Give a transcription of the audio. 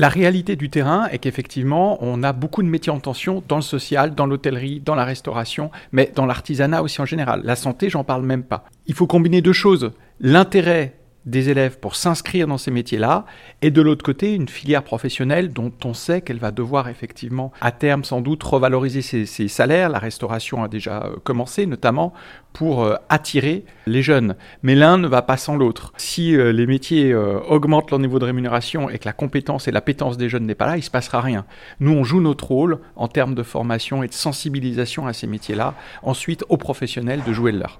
La réalité du terrain est qu'effectivement, on a beaucoup de métiers en tension dans le social, dans l'hôtellerie, dans la restauration, mais dans l'artisanat aussi en général. La santé, j'en parle même pas. Il faut combiner deux choses. L'intérêt des élèves pour s'inscrire dans ces métiers-là, et de l'autre côté, une filière professionnelle dont on sait qu'elle va devoir effectivement, à terme sans doute, revaloriser ses, salaires. La restauration a déjà euh, commencé, notamment pour euh, attirer les jeunes. Mais l'un ne va pas sans l'autre. Si euh, les métiers augmentent leur niveau de rémunération et que la compétence et l'appétence des jeunes n'est pas là, il ne se passera rien. Nous, on joue notre rôle en termes de formation et de sensibilisation à ces métiers-là. Ensuite, aux professionnels de jouer le leur.